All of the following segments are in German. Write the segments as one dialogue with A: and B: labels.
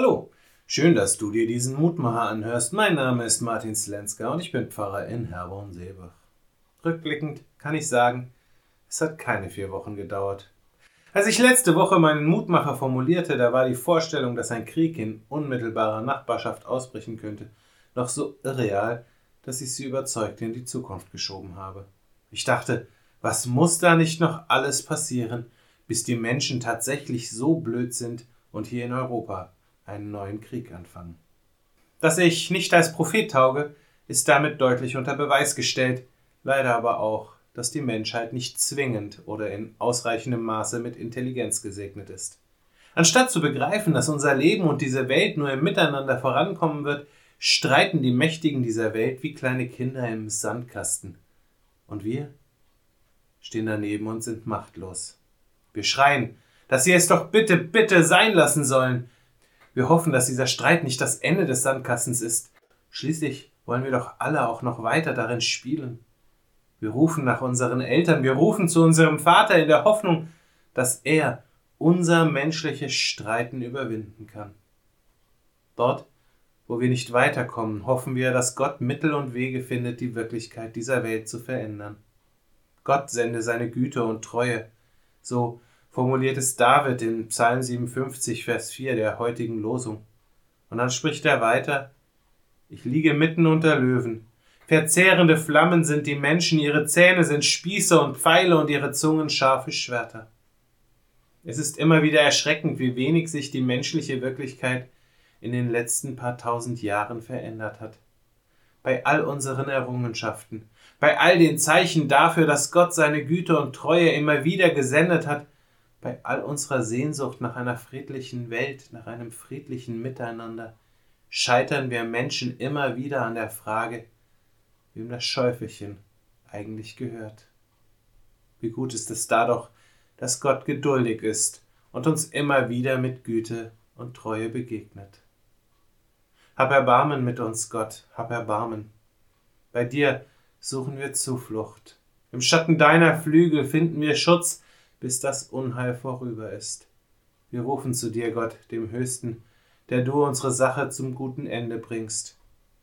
A: Hallo, schön, dass du dir diesen Mutmacher anhörst. Mein Name ist Martin Slenska und ich bin Pfarrer in Herborn-Seebach. Rückblickend kann ich sagen, es hat keine vier Wochen gedauert. Als ich letzte Woche meinen Mutmacher formulierte, da war die Vorstellung, dass ein Krieg in unmittelbarer Nachbarschaft ausbrechen könnte, noch so irreal, dass ich sie überzeugt in die Zukunft geschoben habe. Ich dachte, was muss da nicht noch alles passieren, bis die Menschen tatsächlich so blöd sind und hier in Europa einen neuen Krieg anfangen. Dass ich nicht als Prophet tauge, ist damit deutlich unter Beweis gestellt, leider aber auch, dass die Menschheit nicht zwingend oder in ausreichendem Maße mit Intelligenz gesegnet ist. Anstatt zu begreifen, dass unser Leben und diese Welt nur im Miteinander vorankommen wird, streiten die Mächtigen dieser Welt wie kleine Kinder im Sandkasten. Und wir stehen daneben und sind machtlos. Wir schreien, dass sie es doch bitte, bitte sein lassen sollen. Wir hoffen, dass dieser Streit nicht das Ende des Sandkastens ist. Schließlich wollen wir doch alle auch noch weiter darin spielen. Wir rufen nach unseren Eltern, wir rufen zu unserem Vater in der Hoffnung, dass er unser menschliches Streiten überwinden kann. Dort, wo wir nicht weiterkommen, hoffen wir, dass Gott Mittel und Wege findet, die Wirklichkeit dieser Welt zu verändern. Gott sende seine Güte und Treue, so formuliert es David in Psalm 57, Vers 4 der heutigen Losung. Und dann spricht er weiter, ich liege mitten unter Löwen. Verzehrende Flammen sind die Menschen, ihre Zähne sind Spieße und Pfeile und ihre Zungen scharfe Schwerter. Es ist immer wieder erschreckend, wie wenig sich die menschliche Wirklichkeit in den letzten paar tausend Jahren verändert hat. Bei all unseren Errungenschaften, bei all den Zeichen dafür, dass Gott seine Güte und Treue immer wieder gesendet hat, bei all unserer Sehnsucht nach einer friedlichen Welt, nach einem friedlichen Miteinander, scheitern wir Menschen immer wieder an der Frage, wem das Schäufelchen eigentlich gehört. Wie gut ist es da doch, dass Gott geduldig ist und uns immer wieder mit Güte und Treue begegnet. Hab Erbarmen mit uns, Gott, hab Erbarmen. Bei dir suchen wir Zuflucht. Im Schatten deiner Flügel finden wir Schutz, bis das Unheil vorüber ist. Wir rufen zu dir, Gott, dem Höchsten, der du unsere Sache zum guten Ende bringst.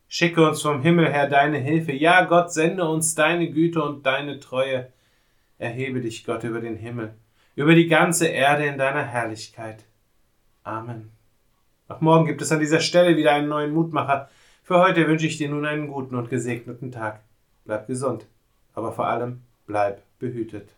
A: Schicke uns vom Himmel her deine Hilfe. Ja, Gott, sende uns deine Güte und deine Treue. Erhebe dich, Gott, über den Himmel, über die ganze Erde in deiner Herrlichkeit. Amen. Auch morgen gibt es an dieser Stelle wieder einen neuen Mutmacher. Für heute wünsche ich dir nun einen guten und gesegneten Tag. Bleib gesund, aber vor allem bleib behütet.